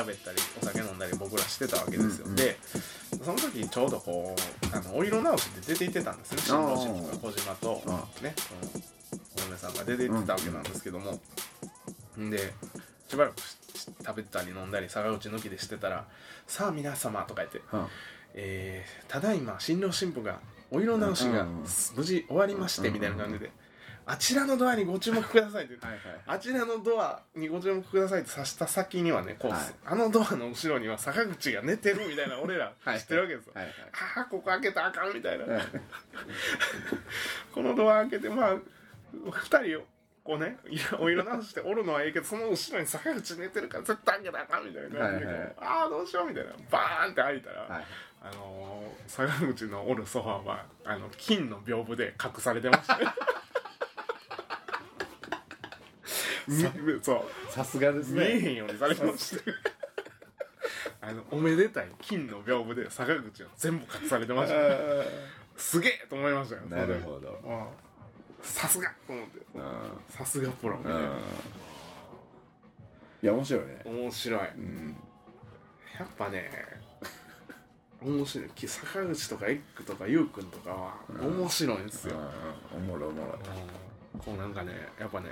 喋ったりお酒飲んだり僕らしてたわけですよ、でその時ちょうどこうあのお色直しで出て行ってたんですね。新郎新婦が小島とねお嫁さんが出て行ってたわけなんですけども、んでしばらく食べたり飲んだり坂口抜きでしてたら「さあ皆様」とか言ってうん「えーただいま新郎新婦がお色直しがうん無事終わりまして」みたいな感じで「あちらのドアにご注目ください」って。はいはい。あちらのドアにご注目くださいって指した先にはねこう、はい。あのドアの後ろには坂口が寝てるみたいな俺らはい知ってるわけですよ、はいはい。ああここ開けたらあかんみたいな、はい このドア開けてまあ2人をこうねお色直しておるのはいいけどその後ろに坂口寝てるから絶対開けたらあかんみたいな。はいはい。ああどうしようみたいな。バーンって開いたら、はい。あのー坂口のおるソファーはあの金の屏風で隠されてましたねみそう。さすがです見えねへんようにされて。ましたあのおめでたい金の屏風で坂口が全部隠されてました、すげえと思いましたよ。なるほど。うん。さすがと思って。うんさすがプロみたいな。うんいや面白いね。面白い。うん。やっぱね面白い。き坂口とかエッグとかゆうくんとかは面白いんですよ、おもろいおもろ。こうなんかねやっぱね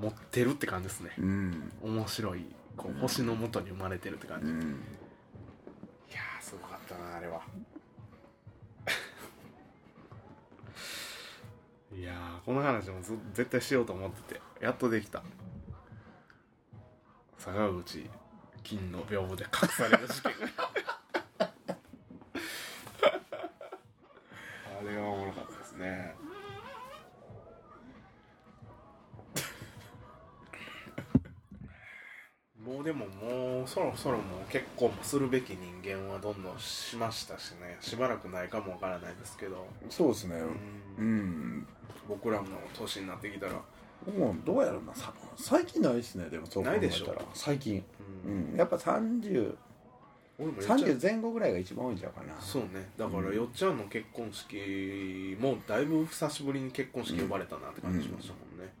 持ってるって感じですね。うん。面白いこう星のもとに生まれてるって感じ、いうん。やーすごかったなあれは。いやーこの話もず絶対しようと思っててやっとできた。坂口金の屏風で隠される事件うでももうそろそろもう結婚もするべき人間はどんどんしましたしね。しばらくないかもわからないですけど、そうですね。ううん。ん僕らも年になってきたら、もうどうやろうな。さ最近ないですねでもそう考えたら。ないでしょ最近。うん。うん。やっぱ3030俺もよっちゃん。前後ぐらいが一番多いんちゃうかな。そうね。だからうん。よっちゃんの結婚式もだいぶ久しぶりに結婚式呼ばれたなって感じしましたもんね、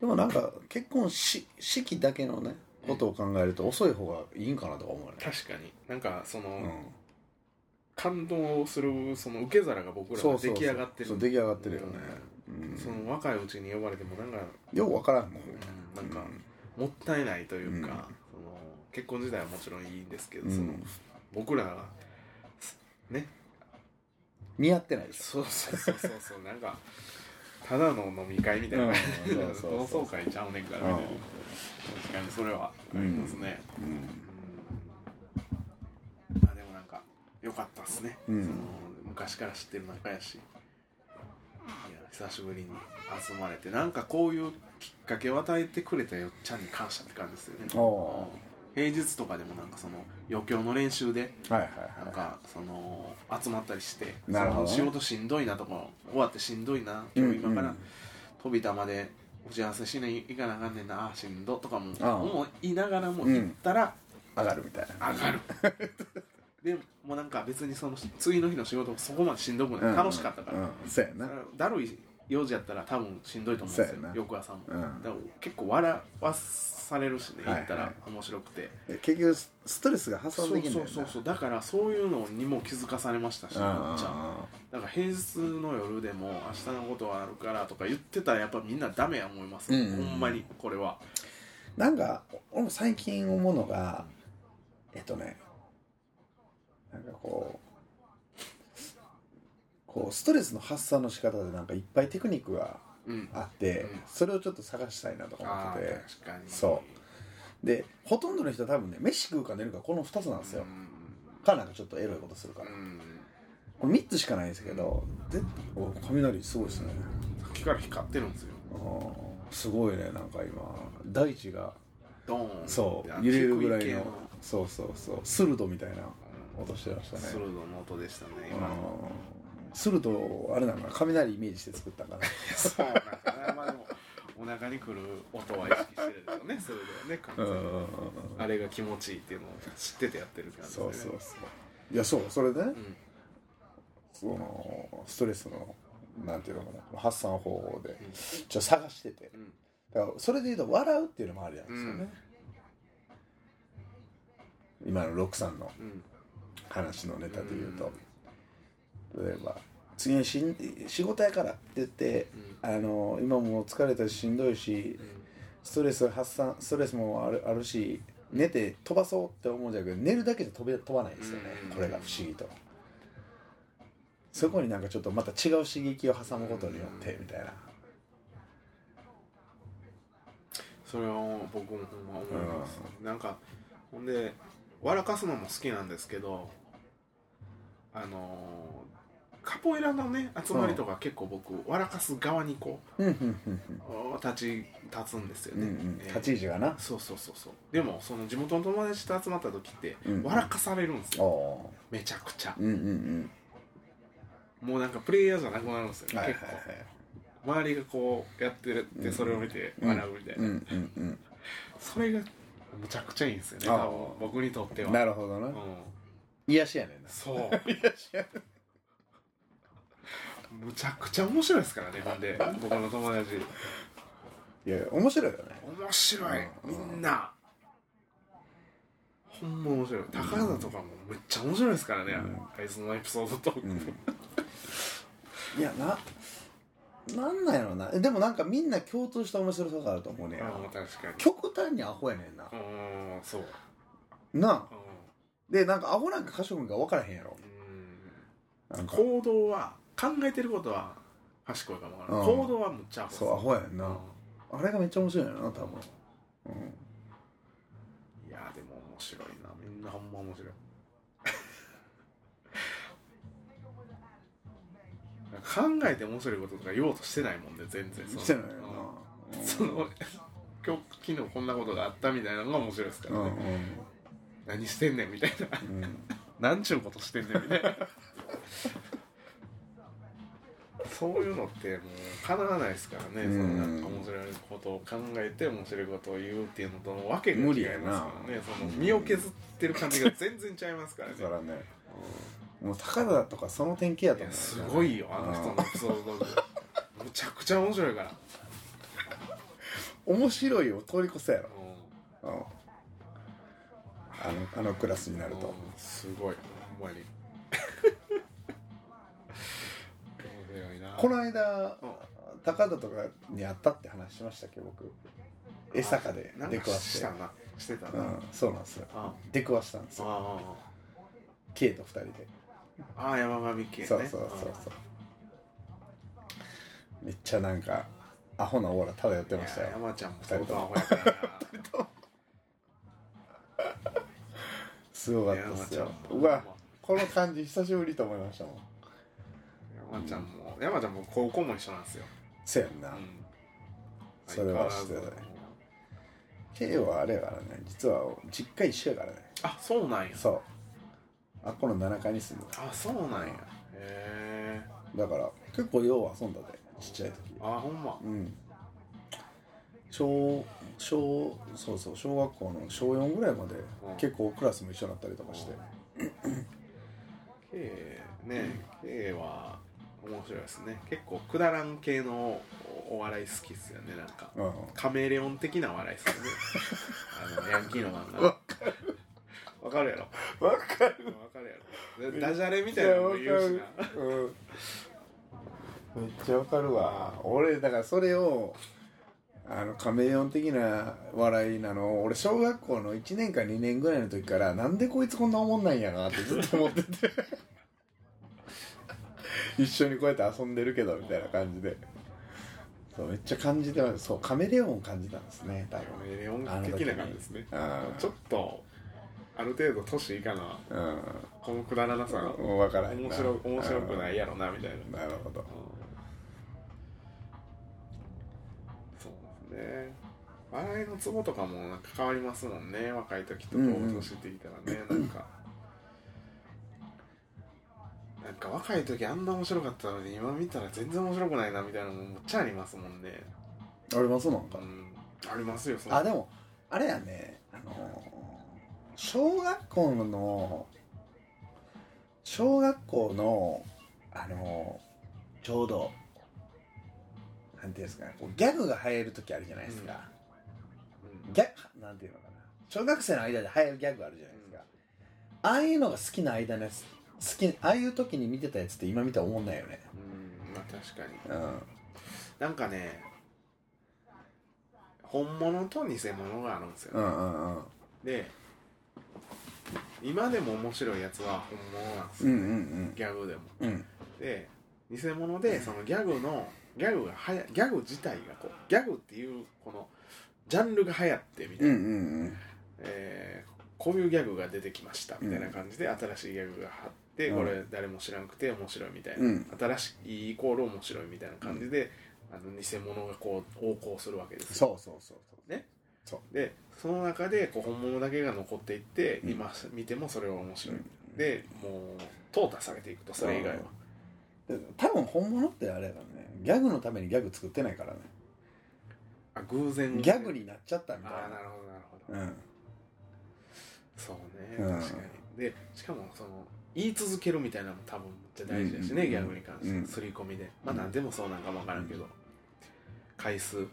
でもなんか結婚し式だけのねことを考えると遅い方がいいんかなとか思うね。確かに。なんかその、うん。感動するその受け皿が僕らが出来上がってる。そう出来上がってるよね。うん。その若いうちに呼ばれてもなんか、よう分からんもん。うん。なんかもったいないというか、うん。その結婚自体はもちろんいいんですけど、うん。その僕らがね。似合ってないですそうそうそうそうそう。なんかただの飲み会みたいな、うんそうそう同窓会ちゃうねんからみたいな、確かにそれはありますね、うん。うん。まあでもなんか良かったっすね、うん。その昔から知ってる仲やし。いや久しぶりに集まれて。なんかこういうきっかけを与えてくれたよっちゃんに感謝って感じですよね。お平日とかでもなんかその余興の練習でなんかその集まったりしてなるほどね。その仕事しんどいなとか終わってしんどいな今日今から飛び玉で打ち合わせしに行かなあかんねんなあーしんどとかも思いながらも行ったらい上がるみたいな。上がる。でもうなんか別にその次の日の仕事もそこまでしんどくない、楽しかったから、うんそうやな。だるい用事やったら多分しんどいと思うんですよ翌朝も、うん。だから結構笑わされるしねはい行ったらはい面白くて、結局ストレスが発散できんだよな。そうそうそうだからそういうのにも気づかされましたしめっちゃだから平日の夜でも明日のことはあるからとか言ってたらやっぱみんなダメや思います、うん。ほんまにこれは。なんか俺も最近思うのがえっとねなんかこうこうストレスの発散の仕方でなんかいっぱいテクニックがうん。あって、うん。それをちょっと探したいなとか思ってて。確かに。そう。でほとんどの人は多分ね飯食うか寝るかこの2つなんですよ、うかなんかちょっとエロいことするから、んうん。これ3つしかないんですけどでお雷すごいですね。さっきから光ってるんですよ。すごいねなんか今。大地がドーンそう揺れるぐらいのそうそうそう鋭みたいな音してましたね。鋭の音でしたねうん今鋭あれなんか雷イメージして作ったんかな。そうなんか。なまあでもお腹に来る音は意識してるんですよねそれではね完全に。あれが気持ちいいっていうのを知っててやってる感じそうそうそう。いやそうそれでね、うん。そのストレスのなんていうのかな発散方法でちょっと探してて。うん。だからそれで言うと笑うっていうのもありなんですよね、今の六さんのうん。話のネタで言うと、例えば次にしん仕事やからって言って、あの今もう疲れたししんどいしストレス発散ストレスもあるあるし寝て飛ばそうって思うんじゃなくて寝るだけで飛べ飛ばないんですよね、うん。これが不思議と。そこになんかちょっとまた違う刺激を挟むことによってみたいな。それを僕もほんま思います、なんかほんで笑かすのも好きなんですけどあのーカポエラのね集まりとか結構僕笑かす側にこうんうんうんう立ち立つんですよね、うんうん。えー。立ち位置がな。そうそうそうそう。でもその地元の友達と集まった時ってうん。笑かされるんですおよ、おめちゃくちゃ。ーうんうん。もうなんかプレイヤーじゃなくなるんですよ、うんはいはい結はい。構。周りがこうやってるってそれを見て笑うみたいな、うんうんうん。それがむちゃくちゃいいんですよね僕にとっては。なるほどな。うん。癒しやねんな。そう。癒しやねんむちゃくちゃ面白いですからねほんで僕の友達。いや面白いよね。面白いみんな。ほんま面白い。高田とかもめっちゃ面白いですからね、あいつのエピソードトーク、うん。いやななんなんやろな。でもなんかみんな共通した面白さがあると思うねああ確かに。極端にアホやねんな。うんそう。な。あうでなんかアホなんか賢くんか分からへんやろ。ん。なんか。行動は考えてることは賢いかもわからうん。ない行動はむっちゃアホそうアホやねんな。うん。あれがめっちゃ面白いよな多分。うん。いやでも面白いな。みんなほんま面白い。考えて面白いこととか言おうとしてないもんね全然。してないようん。その今日昨日こんなことがあったみたいなのが面白いですかなうんらね、何してんねんみたいな。うん。うんなんちゅうことしてんねんみたいなそういうのってもうかなわないですからね、うん。そのなんか面白いことを考えて面白いことを言うっていうのとのわけが違いますからね。その身を削ってる感じが全然違いますからね。だからね。もう高田とかその典型やと思う。すごいよ。あの人のエピソードむちゃくちゃ面白いから、面白いを通り越すやろ。ううん。あのあのクラスになるんと。うんすごい。ほんまにこの間うん。高田とかに会ったって話しましたっけ僕。江坂で出くわして。したな。してたな、うんそうなんですよ。あ出くわしたんですよ。あ K と2人で。ああ山上家ね。そうそうそうそう。めっちゃなんかアホなオーラ漂ってうんましたよ。山ちゃんも相当アホやから。すごかったっすよ。うわこの感じ久しぶりと思いましたもん山ちゃんも山ちゃんも高校も一緒なんですよ、せやんな、うん。それは知ってたね。K はあれやからね。実は実家一緒やからね。あそうなんや。そう。あっこの7階に住んであそうなんや。へえ。だから結構よう遊んだでちっちゃい時。あほんま。うん。小小そうそう小学校の小4ぐらいまでうん。結構クラスも一緒になったりとかして。K ね K は面白いですね。結構くだらん系のおお笑い好きっすよね。なんかうんカメレオン的な笑いっすよね。あのヤンキーの漫画。わかる。やろ。わかる。わかるやろ。ダダジャレみたいなのも言うしな。うん。めっちゃわかるわ。俺だからそれをあのカメレオン的な笑いなの俺小学校の1年か2年ぐらいの時からなんでこいつこんなおもんないんやなってずっと思ってて 一緒にこうやって遊んでるけどみたいな感じで。そうめっちゃ感じてます。そうカメレオンを感じたんですね多カメレオン的な感じですね。分ちょっとある程度年いいかな。うん。このくだらなさうん分からへんな。面白面白くないやろなみたいな。なるほど。そうですね。笑いのツボとかもなんか変わりますもんね若い時と年いってきたらね、なんかなんか若い時あんな面白かったのに今見たら全然面白くないなみたいなのもめっちゃありますもんね。ありますなんか。うん。ありますよそあでもあれやねあのー小学校の小学校のあのーちょうどなんていうんですかねギャグが流行る時あるじゃないですか、うん。ギャなんていうのかな。小学生の間で流行るギャグあるじゃないですか。ああいうのが好きな間のやつ好きああいう時に見てたやつって今見たら思んないよね。うんまあ確かに。うん。なんかね本物と偽物があるんですよ、ね。うんうんうん。で今でも面白いやつは本物なんですうよ、んうん。ギャグでも。うん。うんで偽物でそのギャグのギャグがはやギャグ自体がこうギャグっていうこのジャンルが流行ってみたいな、うんうんえーこういうギャグが出てきましたみたいな感じで新しいギャグがあって、うんこれ誰も知らなくて面白いみたいな、うん。新しいイコール面白いみたいな感じで、あの偽物がこう横行するわけですよ。そうそうそうそうね。そう。でその中でこう本物だけが残っていって、うん。今見てもそれは面白い、うん。でもう淘汰されていくとそれ以外は、で多分本物ってあれだね。ギャグのためにギャグ作ってないからね。あ偶然ギャグになっちゃったみたいああななるほどなるほど、うん。そうねうん。確かに。でしかもその言い続けるみたいなのも多分めっちゃ大事だしね、うんギャグに関して、うん。刷り込みで。まあ何でもそうなんかも分からんけど、回数。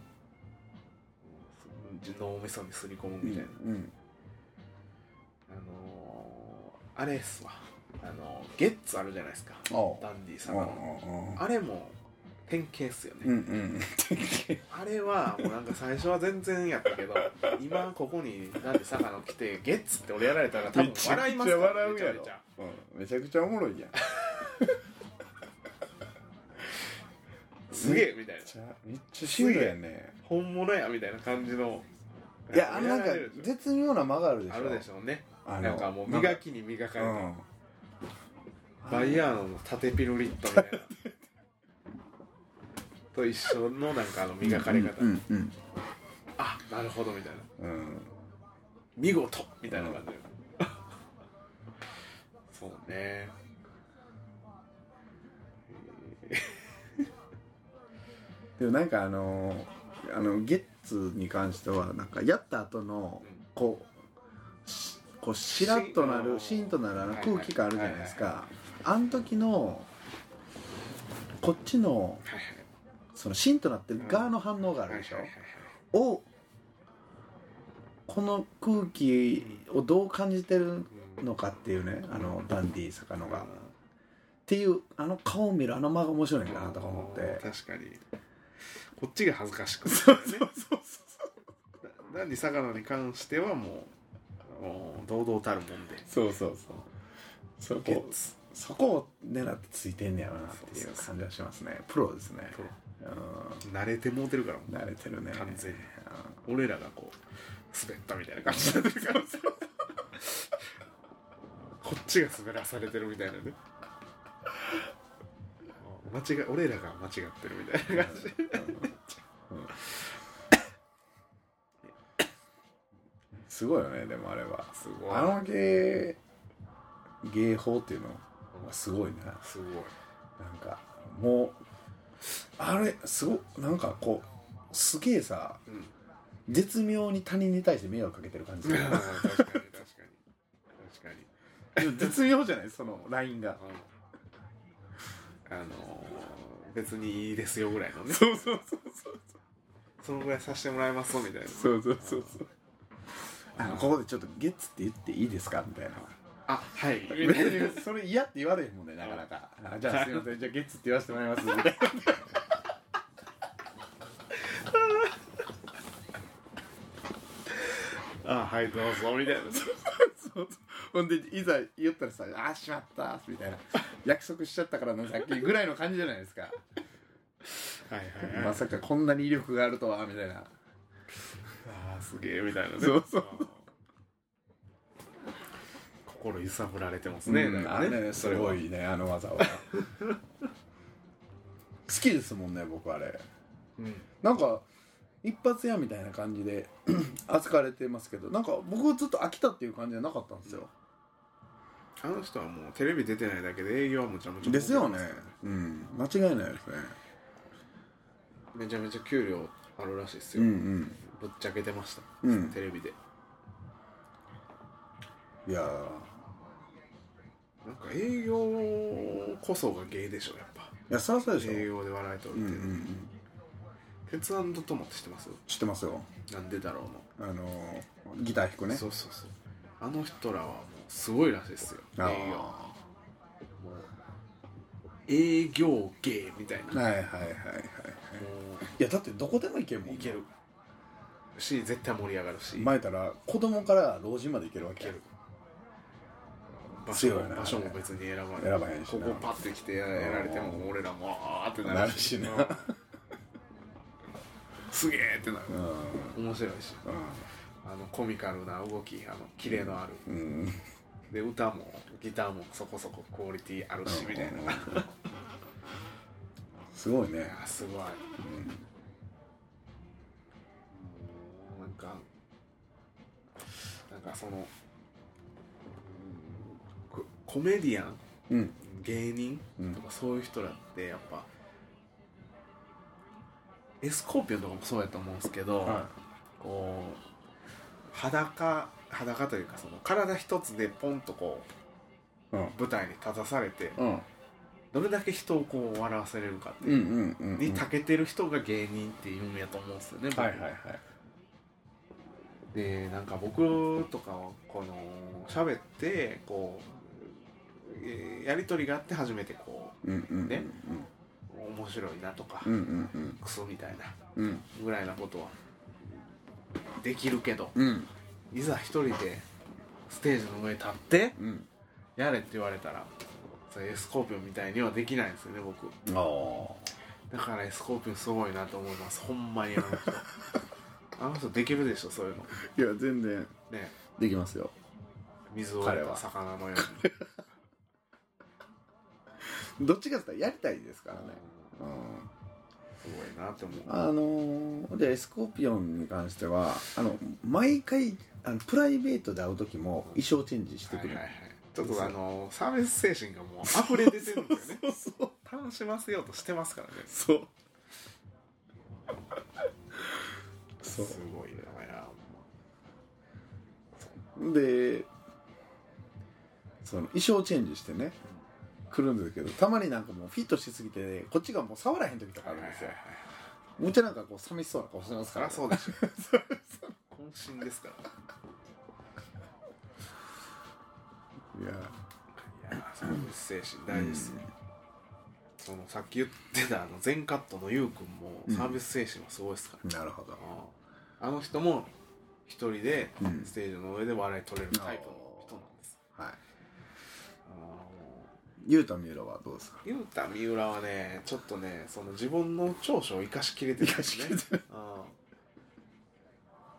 脳みそに刷り込むみたいな、うん。あのー、あれっすわ。あのーゲッツあるじゃないですか。ダンディさうんんのあれも典型っすよね、うんうんあれはもうなんか最初は全然やったけど 今ここになんで坂野来てゲッツって俺やられたら多分笑いますから笑うやろ。めちゃめちゃ。うん。めちゃくちゃおもろいやん。すげえみたいな。めっちゃめっちゃシュールやね。本物やみたいな感じの。いやあのなんか絶妙な間があるでしょ。あるでしょうね。なんかもう磨きに磨かれた、うん。バイヤーノの縦ピルリットみたいな と一緒のなんかあの磨かれ方、うんうんあなるほどみたいな。うん。見事みたいな感じで、そうね。でもなんかあのあのゲッツに関してはなんかやった後のこうしこうしらっとなるシーンとなるあの空気感あるじゃないですか。あの時のこっちのはいはいそのシーンとなってる側の反応があるでしょ？はいはいはいをこの空気をどう感じてるのかっていうねあのダンディ坂野が。っていうあの顔を見るあの間が面白いかなとか思って。確かに。こっちが恥ずかしくて、ね、そうそうそうなんで坂野に関してはもうもう堂々たるもんで。そうそうそう。そゲこそこを狙ってついてんねやろなっていう感じはしますね。プロですね。プロ。う慣れてもうてるから。ん慣れてるね。完全に。う俺らがこう滑ったみたいな感じになってるから。こっちが滑らされてるみたいなね。間違い俺らが間違ってるみたいな感じ。すごいよねでもあれは。すごい。あの芸芸法っていうのはすごいなすごい。なんかもうあれすごなんかこうすげえさうん。絶妙に他人に対して迷惑かけてる感じ。確かに確かに。確かに。絶妙じゃないそのラインが。あのー別にいいですよぐらいのね。そうそうそうそう。そのぐらいさせてもらいますみたいな。そうそうそうそう。あのここでちょっとゲッツって言っていいですかみたいなあはい。それ嫌って言われへんもんねなかなか。あじゃあすいません。じゃあゲッツって言わせてもらいます。みたいなあはいどうぞみたいな。そう。ほんでいざ言ったらさ「あーしまった」みたいな。約束しちゃったからなさっきぐらいの感じじゃないですか。はいはいはい。まさかこんなに威力があるとはみたいな。あーすげえみたいなね。そうそう心揺さぶられてますね、うんあだかられねすごいねあの技は。好きですもんね僕あれ。うん。なんか一発屋みたいな感じで 扱われてますけどなんか僕ずっと飽きたっていう感じじゃなかったんですよ。あの人はもうテレビ出てないだけで営業はむちゃむちゃですよね。うん。間違いないですね。らめちゃめちゃ給料あるらしいですうよ、ん。ぶっちゃけてました、うん。テレビで。うんいやなんか営業こそが芸でしょやっぱ。ーいやそりゃそうでしょ。営業で笑い取うんるって、う。んうん鉄腕と友って知ってます？知ってますよ。なんでだろうのあのーギター弾くね。そうそうそう。あの人らはもうすごいらしいですよ。営あ業。もう営業芸みたいな。あはいはいはいはいはい。やだってどこでも行けるもんういける。し絶対盛り上がるし。前たら子供から老人まで行けるわけいける場所強いな。場所も別に選ばない。選ばへんしな。ここパッて来てやられても俺らもあーってななるし。るしな。う んすげえってなる。うん。面白いし。あのコミカルな動きあのキレのある。うん。うん。で歌もギターもそこそこクオリティあるしみたいな、いすごいね。やすごい、なんかなんかそのうんココメディアンうん。芸人？うん。とかそういう人らってやっぱエスコーピオンとかもそうやと思うんですけど、はこう裸裸というかその体一つでポンとこうん。う舞台に立たされてうん。どれだけ人をこう笑わせれるかってうんいううんうん。に長けてる人が芸人っていうんやと思うんですよね、僕。はいはいはい。でなんか僕とかはこの喋ってこうえーやり取りがあって初めてこうんうんうんね。う面白いなとか、うんうんうん。クソみたいなうん。ぐらいなことはできるけどうん。いざ一人でステージの上に立ってうん。やれって言われたらそれエスコーピオンみたいにはできないんですよね僕。だからエスコーピオンすごいなと思います。ほんまにあの人。あの人できるでしょそういうの。いや全然。ね。できますよ。水を得た魚のよ どっちかって言ったらやりたいですからね。うん。すごいなって思う。あのーでエスコーピオンに関してはあの毎回あのプライベートで会う時も衣装チェンジしてくる、はいはいはい。ちょっとあのサービス精神がもう溢れ出てるんですよね。そうそう楽しませようとしてますからね。そう。そう。すごいなやでその衣装チェンジしてね来るんですけどたまになんかもうフィットしすぎてこっちがもう触らへん時とかあるんですよ。むっちゃなんかこう寂しそうな顔してますから。ゃそうでしょ渾身ですか。らいやいやサービス精神大事ですよ、そのさっき言ってたあの全カットのゆうくんもうん。サービス精神はすごいですから、なるほど。あの人も一人でうん。ステージの上で笑い取れるタイプの人なんです、はいあのゆうたみうらはどうですか？ゆうた三浦はねちょっとねその自分の長所を生かしきれてるんですね。生かしきれて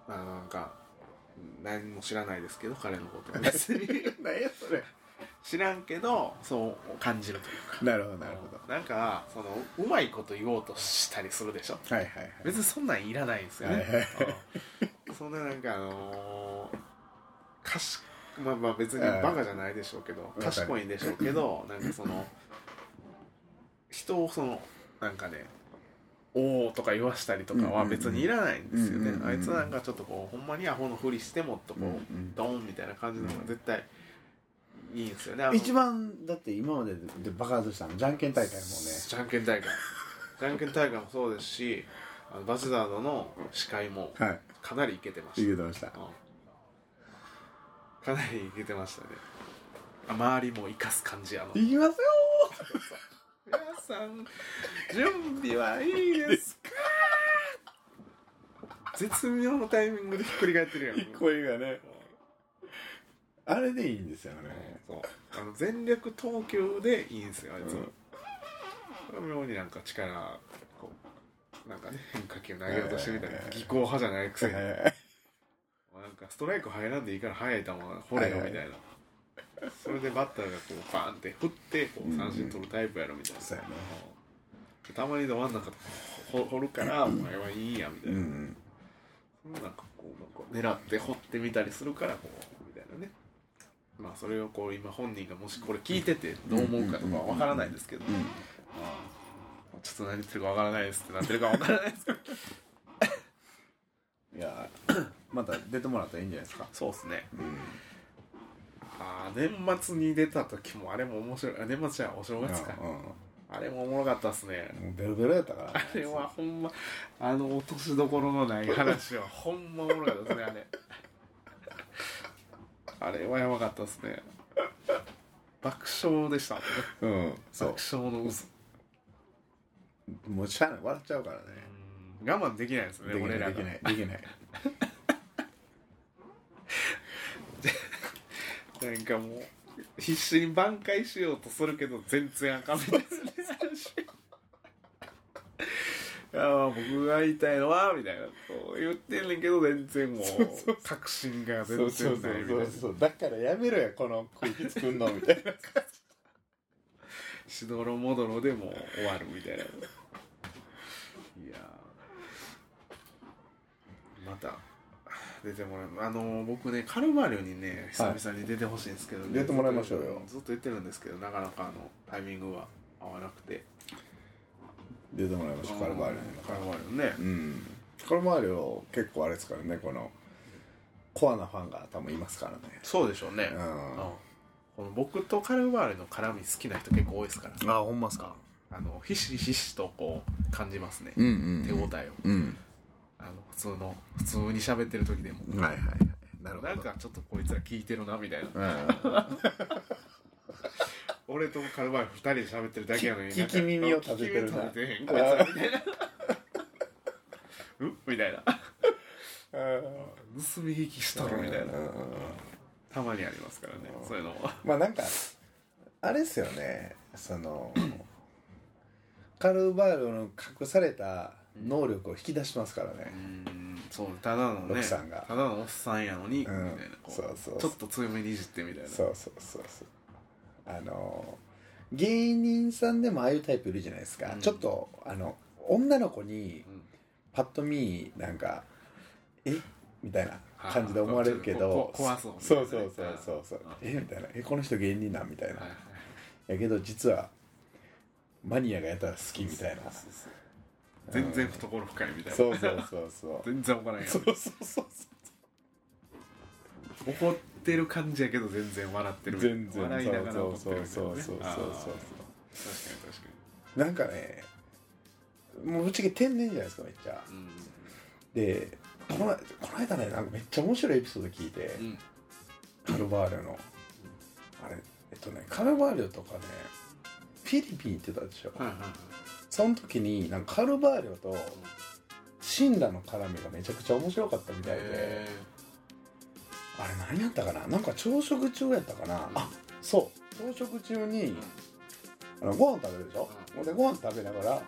うん。あのなんか何も知らないですけど彼のことは。別 に何やそれ。知らんけどそう感じるというか。なるほどなるほど。なんかそのうまいこと言おうとしたりするでしょ？はいはいはい。別にそんなんいらないんですよね、はいはいそんななんかあのー、かしまあまあ別にバカじゃないでしょうけどうん賢いんでしょうけど なんかその人をそのなんかねおおとか言わしたりとかは別にいらないんですよね。うんうんうんうん。あいつなんかちょっとこうほんまにアホのふりしてもっとこう、うんうんドンみたいな感じの方が絶対いいんですよね。一番だって今までで爆発したのじゃんけん大会もね。じゃんけん大会。じゃんけん大会もそうですしあのバチダードの司会もはい。かなりいけてました、言うてました。うんかなりいけてましたね。周りも生かす感じあの。いきますよ。皆さん準備はいいですか？絶妙のタイミングでひっくり返ってるやん。ー声がね。あれでいいんですよね。そう。あの全力投球でいいんですよあいつ、うん。妙になんか力こうなんかね変化球投げようとしてみたいな技巧派じゃないくせにかストライク入らんでいいから速い球掘れよみたいな、それでバッターがこうバーンって振ってこう三振取るタイプやろみたいな、そうやねたまにど真ん中掘掘るからお前はいいやみたいな、うんなんかこうなんか狙って掘ってみたりするからこうみたいなね。まあそれをこう今本人がもしこれ聞いててどう思うかとかは分からないですけど、ちょっと何言ってるか分からないですってなってるか分からないですけどいやまた出てもらったらいいんじゃないですか。そうですね。うん。ああ年末に出た時もあれも面白い。あ年末じゃんお正月か、うんあれもおもろかったっすね。ベロベロやったから。あれはほんまあの落としどころのない話は ほんまおもろかったですねあれ。あれはやばかったですね。爆笑でした。うん爆笑の嘘もうしゃあない。笑っちゃうからね。我慢できないですね俺らできないできないなんかもう必死に挽回しようとするけど全然あかんないやまあ僕が言いたいのはみたいなこう言ってんねんけど全然もう確信が全然ないみたいな。そうだからやめろやこの空気作んのみたいなしど ろもどろでもう終わるみたいないやーまた出てもらうあのー僕ねカルバリオにね久々に出てほしいんですけど、ね。出てもらいましょうよ。ずっと言ってるんですけどなかなかあのタイミングが合わなくて。出てもらいましょうカルバーリョカルバリオね、うん。カルバーリョ結構あれですからねこのコアなファンが多分いますからね。そうでしょうね、うん。この僕とカルバーリの絡み好きな人結構多いですから。あほんまっすか。あのひしひしとこう感じますね、うんうん。手応えを。うんあの普通の普通に喋ってる時でも。はいはいはい。なるほど。なんかちょっとこいつら聞いてるなみたいな。うん。俺とカルバーリ2人で喋ってるだけやのに聞き耳を立ててるな聞き耳立ててへんこいつら。みたいな。うみたいな盗み聞きしとるみたいな。うんたまにありますからねそういうの。はまあなんかあれですよねそのカルバールの隠された能力を引き出しますからね。うん。そうただのね奥さんが。ただのおっさんやのに、みたいなこそうそうちょっと強めにいじってみたいな。そうそうそうそう。あの芸人さんでもああいうタイプいるじゃないですか、うん。ちょっとあの女の子にうん。パッと見なんかえ？みたいな感じで思われるけこどこ怖そうそうそうそうそうそう。うん。え？みたいな。えこの人芸人なん？みたいな。はいはいやけど実はマニアがやったら好きみたいな。そうそうそう全然懐深いみたいな。そうそうそうそう。全然怒らんやん。そうそうそう怒ってる感じやけど全然笑ってる。全然笑いながらそう怒ってるみたいなそうそうそうそう。そう確かに。確かなんかねもうぶっちゃけ天然じゃないですかめっちゃ。にでこのこの間ねなんかめっちゃ面白いエピソード聞いて、うんうん。カルバーリョの。あれえっとねカルバーリョとかねフィリピン行ってたでしょ、はいはいはいその時になんかカルバーリョとシンラの絡みがめちゃくちゃ面白かったみたいでへあれ何やったかな？なんか朝食中やったかな、あそう。朝食中にあのご飯食べるでしょ、でご飯食べながら